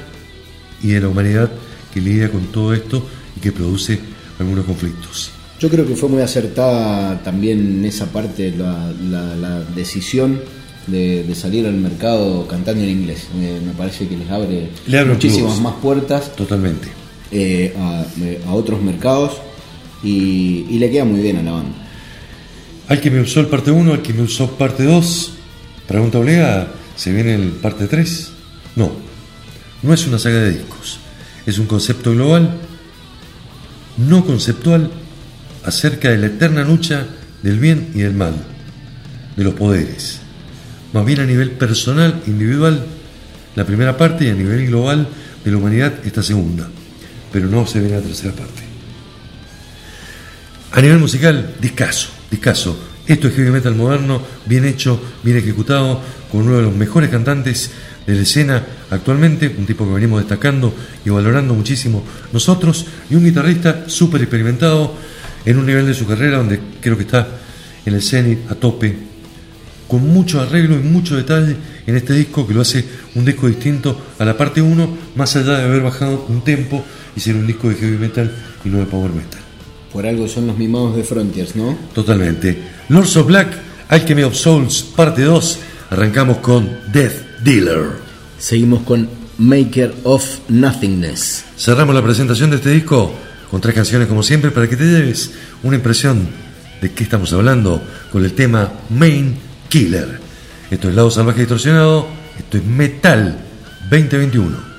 y de la humanidad que lidia con todo esto y que produce algunos conflictos. Yo creo que fue muy acertada también esa parte la, la- la decisión de, de salir al mercado cantando en inglés. Me, me parece que les abre, Le abre un muchísimas más puertas Totalmente. eh, a, a otros mercados y, y le queda muy bien a la banda. Al que me usó el parte 1, al que me usó parte 2. Pregunta obligada, ¿se viene el parte 3? No, no es una saga de discos. Es un concepto global, no conceptual, acerca de la eterna lucha del bien y del mal, de los poderes. Más bien a nivel personal, individual, la primera parte y a nivel global de la humanidad esta segunda. Pero no se viene la tercera parte. A nivel musical, discaso, discaso. Esto es heavy metal moderno, bien hecho, bien ejecutado, con uno de los mejores cantantes de la escena actualmente, un tipo que venimos destacando y valorando muchísimo nosotros, y un guitarrista súper experimentado en un nivel de su carrera donde creo que está en el cenit a tope, con mucho arreglo y mucho detalle en este disco que lo hace un disco distinto a la parte 1, más allá de haber bajado un tempo y ser un disco de heavy metal y no de power metal. Por algo son los mimados de Frontiers, ¿no? Totalmente. Lords of Black, Alchemy of Souls, parte 2. Arrancamos con Death Dealer. Seguimos con Maker of Nothingness. Cerramos la presentación de este disco con tres canciones como siempre para que te lleves una impresión de qué estamos hablando con el tema Main Killer. Esto es Lado Salvaje Distorsionado, esto es Metal 2021.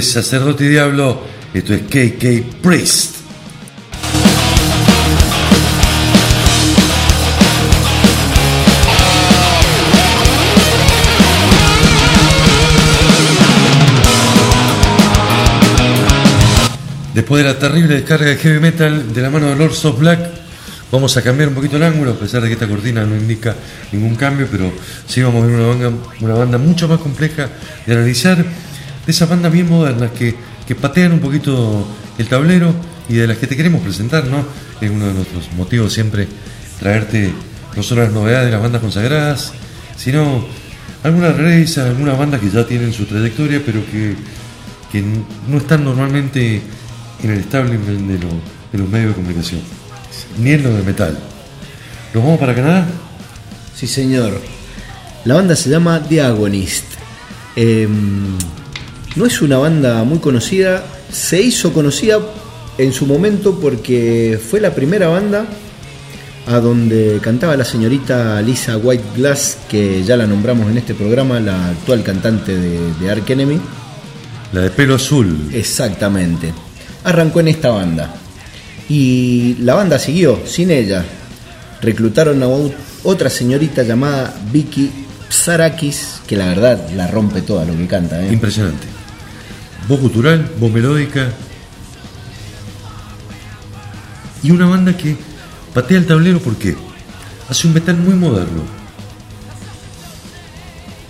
Señores, sacerdote y diablo, esto es KK Priest. Después de la terrible descarga de heavy metal de la mano de Lords of Black, vamos a cambiar un poquito el ángulo, a pesar de que esta cortina no indica ningún cambio, pero sí vamos a ver una banda, una banda mucho más compleja de analizar, de esas bandas bien modernas que, que patean un poquito el tablero y de las que te queremos presentar, ¿no? Es uno de nuestros motivos siempre traerte no solo las novedades de las bandas consagradas, sino algunas redes, algunas bandas que ya tienen su trayectoria, pero que, que no están normalmente en el establishment de, lo- de los medios de comunicación, ni en lo de metal. ¿Nos vamos para Canadá? Sí, señor. La banda se llama The Agonist. Eh, no es una banda muy conocida. Se hizo conocida en su momento porque fue la primera banda a donde cantaba la señorita Lisa White Glass, que ya la nombramos en este programa, la actual cantante de, de Ark Enemy. La de pelo azul. Exactamente. Arrancó en esta banda. Y la banda siguió sin ella. Reclutaron a otra señorita llamada Vicky Psarakis, que la verdad la rompe toda lo que canta. ¿eh? Impresionante. Voz gutural, voz melódica. Y una banda que patea el tablero porque hace un metal muy moderno.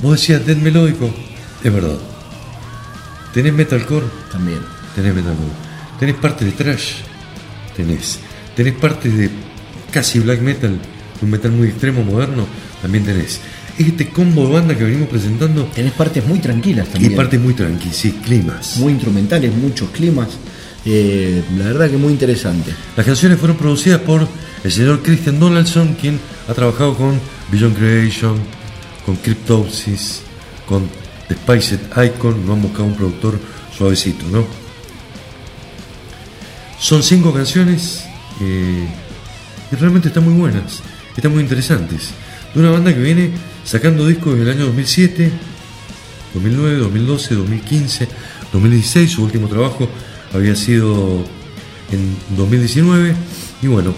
Vos decías death melódico, es verdad. Tenés metalcore, También. tenés metalcore. Tenés parte de trash, tenés. Tenés parte de casi black metal, un metal muy extremo, moderno, también tenés. Este combo de banda que venimos presentando Tenés partes muy tranquilas y también. parte muy tranqui, sí, climas. muy instrumentales, muchos climas. Eh, la verdad que muy interesante. Las canciones fueron producidas por el señor Christian Donaldson, quien ha trabajado con Beyond Creation, con Cryptopsis, con The Spiced Icon, no han buscado un productor suavecito, ¿no? Son cinco canciones eh, y realmente están muy buenas, están muy interesantes. De una banda que viene sacando discos desde el año 2007, 2009, 2012, 2015, 2016, su último trabajo había sido en 2019 y bueno,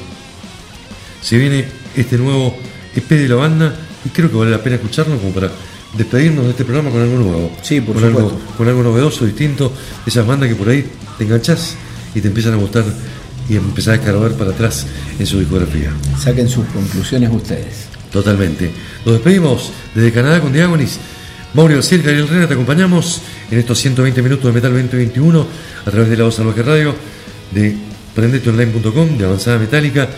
se viene este nuevo EP de la banda y creo que vale la pena escucharlo como para despedirnos de este programa con algo nuevo. Sí, por con algo, supuesto. con algo novedoso, distinto, esas bandas que por ahí te enganchas y te empiezan a gustar y empezás a escarbar para atrás en su discografía. Saquen sus conclusiones ustedes. Totalmente. Nos despedimos desde Canadá con Diagonis. Mauro García y Gabriel Herrera te acompañamos en estos 120 minutos de Metal 2021 a través de la voz salvaje radio, de prendeteonline.com, de Avanzada Metálica.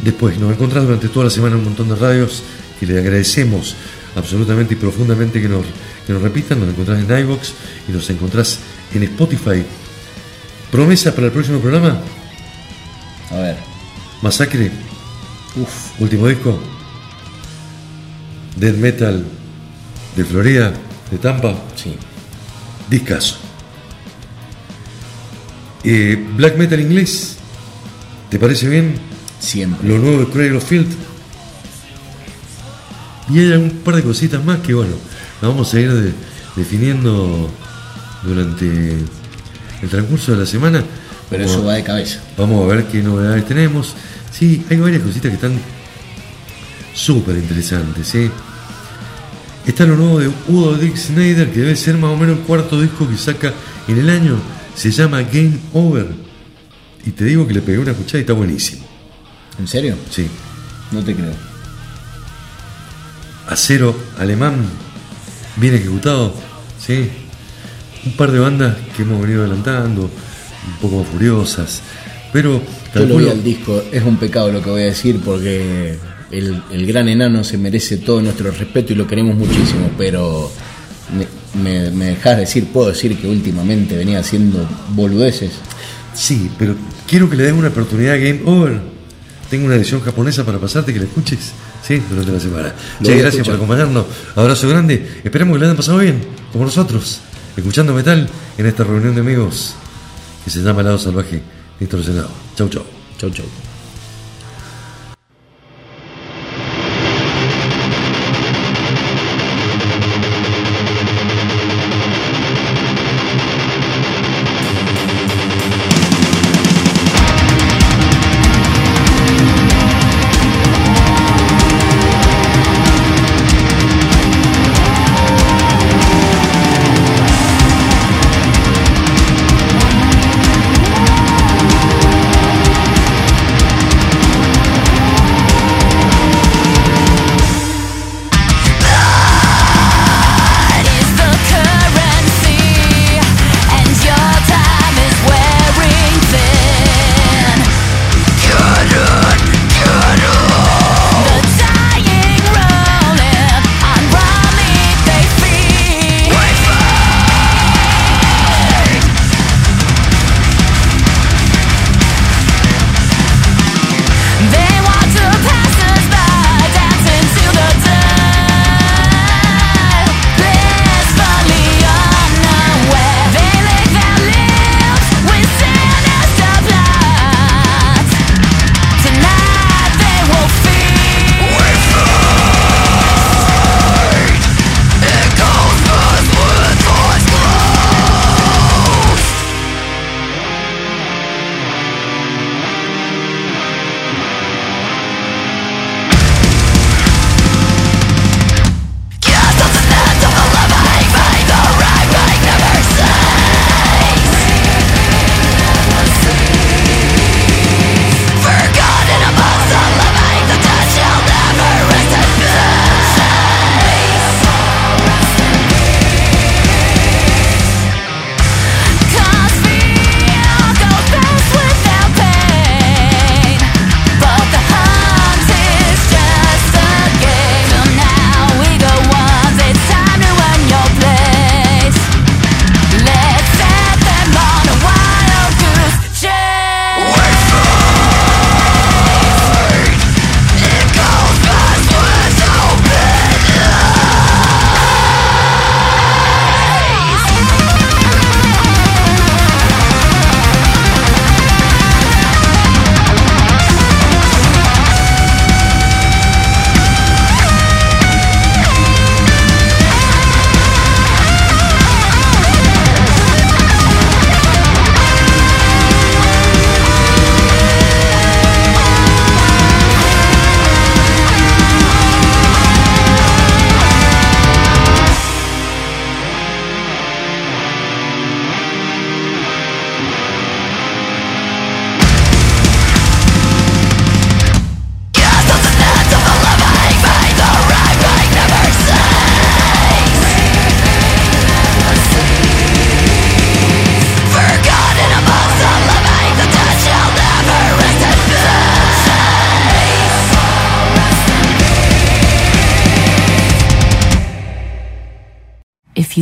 Después nos encontrás durante toda la semana en un montón de radios y le agradecemos absolutamente y profundamente que nos, que nos repitan. Nos encontrás en iVox y nos encontrás en Spotify. Promesa para el próximo programa, A ver. Masacre, Uf. Último disco. Death Metal de Florida, de Tampa. Sí. Discaso. Eh, Black Metal inglés. ¿Te parece bien? Siempre. Lo nuevo de Cradle of Field. Y hay un par de cositas más que, bueno, las vamos a ir de- definiendo durante el transcurso de la semana. Pero eso va de cabeza. Vamos a ver qué novedades tenemos. Sí, hay varias cositas que están súper interesantes, ¿sí? Está lo nuevo de Udo Dick Snyder, que debe ser más o menos el cuarto disco que saca en el año. Se llama Game Over. Y te digo que le pegué una escuchada y está buenísimo. ¿En serio? Sí. No te creo. Acero alemán, bien ejecutado, ¿sí? Un par de bandas que hemos venido adelantando, un poco furiosas. Pero Yo lo vi al disco, es un pecado lo que voy a decir porque el, el gran enano se merece todo nuestro respeto y lo queremos muchísimo, pero me, me, me dejás decir, puedo decir que últimamente venía haciendo boludeces. Sí, pero quiero que le den una oportunidad a Game Over. Tengo una edición japonesa para pasarte, que la escuches, sí, durante la semana. Che, gracias por acompañarnos. Abrazo grande. Esperemos que le hayan pasado bien, como nosotros, escuchando metal en esta reunión de amigos que se llama Lado Salvaje Distorsionado. Chau, chau. Chau, chau.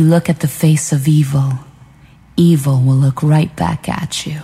look at the face of evil, evil will look right back at you.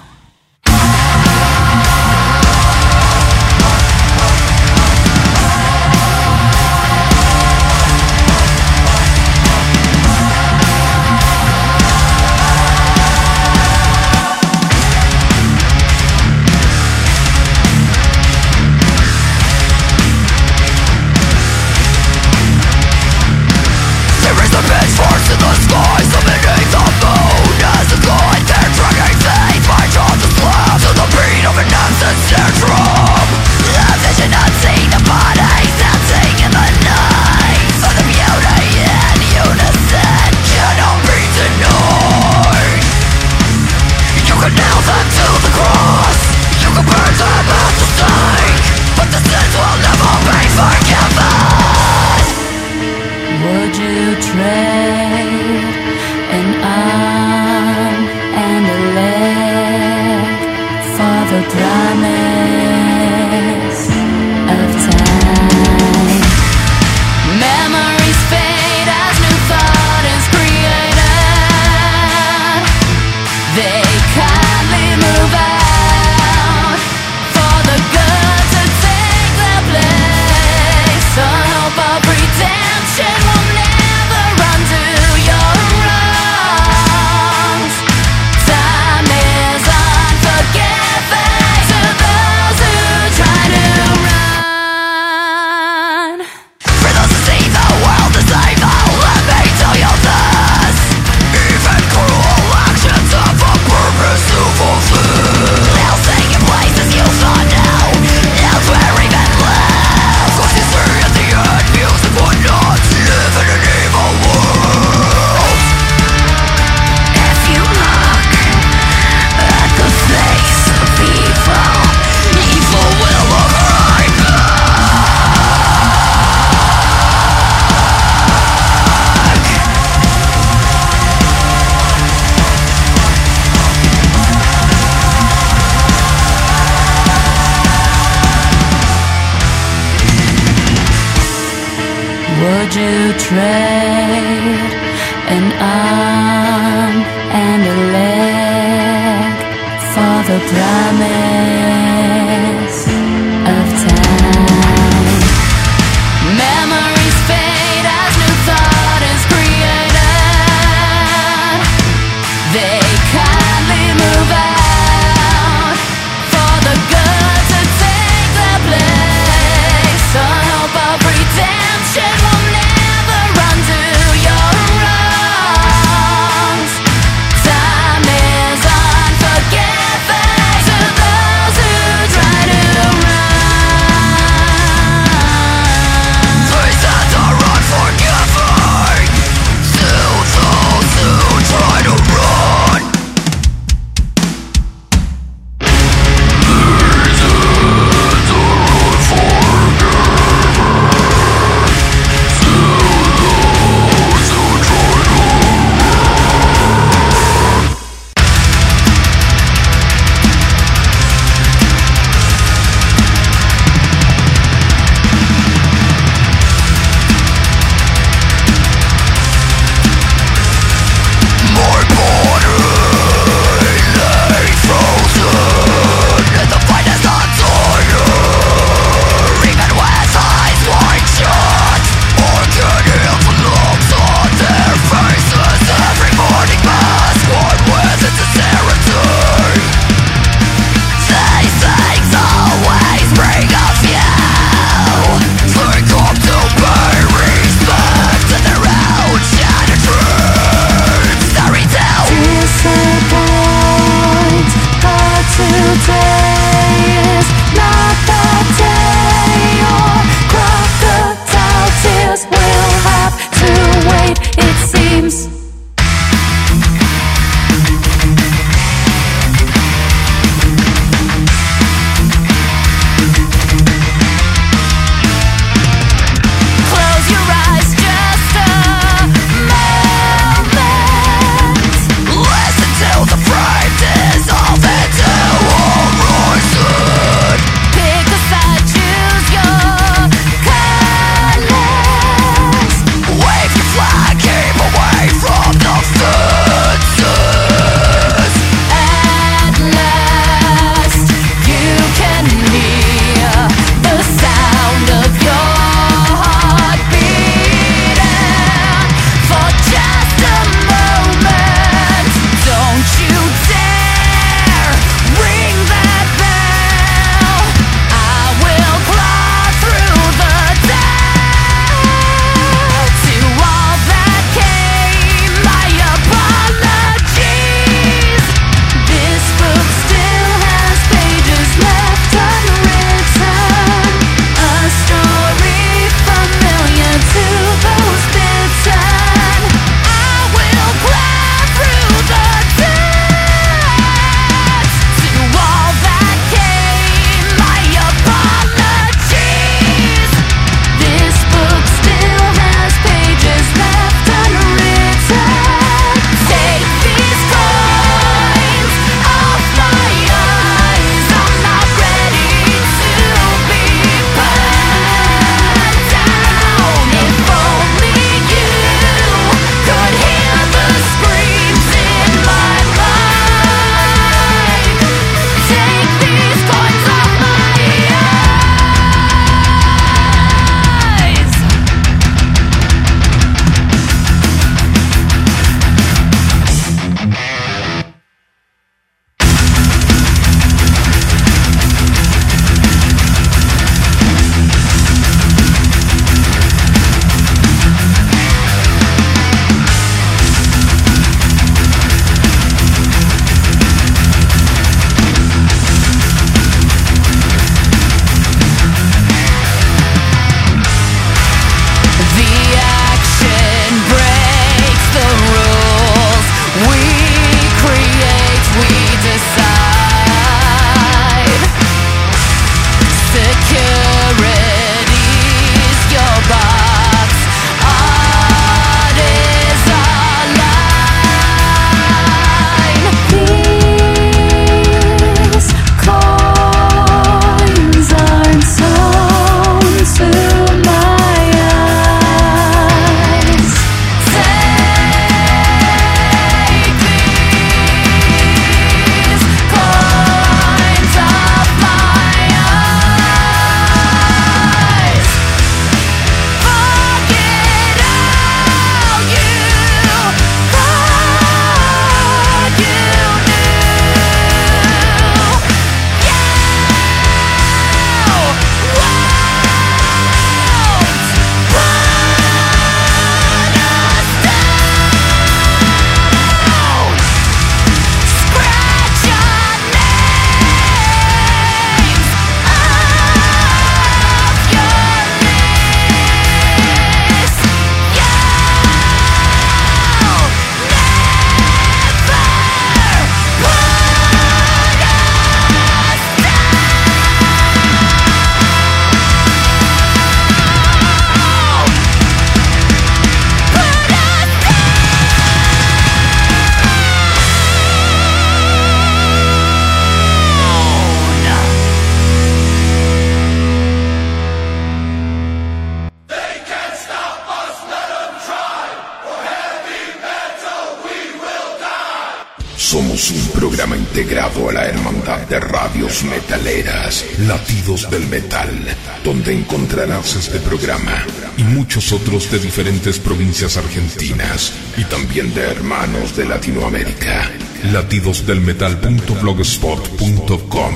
Este programa y muchos otros de diferentes provincias argentinas y también de hermanos de Latinoamérica. Latidosdelmetal.blogspot.com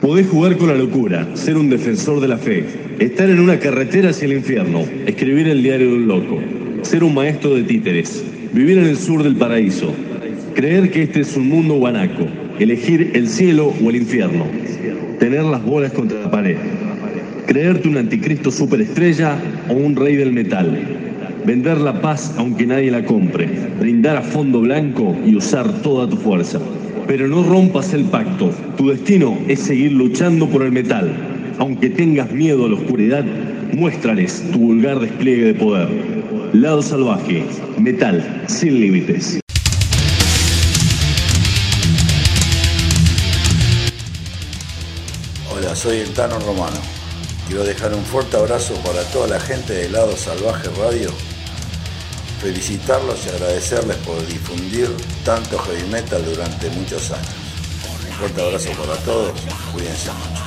Podés jugar con la locura, ser un defensor de la fe, estar en una carretera hacia el infierno, escribir el diario de un loco, ser un maestro de títeres, vivir en el sur del paraíso, creer que este es un mundo guanaco, elegir el cielo o el infierno, tener las bolas contra la pared, creerte un anticristo superestrella o un rey del metal, vender la paz aunque nadie la compre, brindar a fondo blanco y usar toda tu fuerza. Pero no rompas el pacto. Tu destino es seguir luchando por el metal. Aunque tengas miedo a la oscuridad, muéstrales tu vulgar despliegue de poder. Lado salvaje, metal, sin límites. soy el Tano Romano. Quiero dejar un fuerte abrazo para toda la gente de Lado Salvaje Radio. Felicitarlos y agradecerles por difundir tanto heavy metal durante muchos años. Un fuerte abrazo para todos. Cuídense mucho.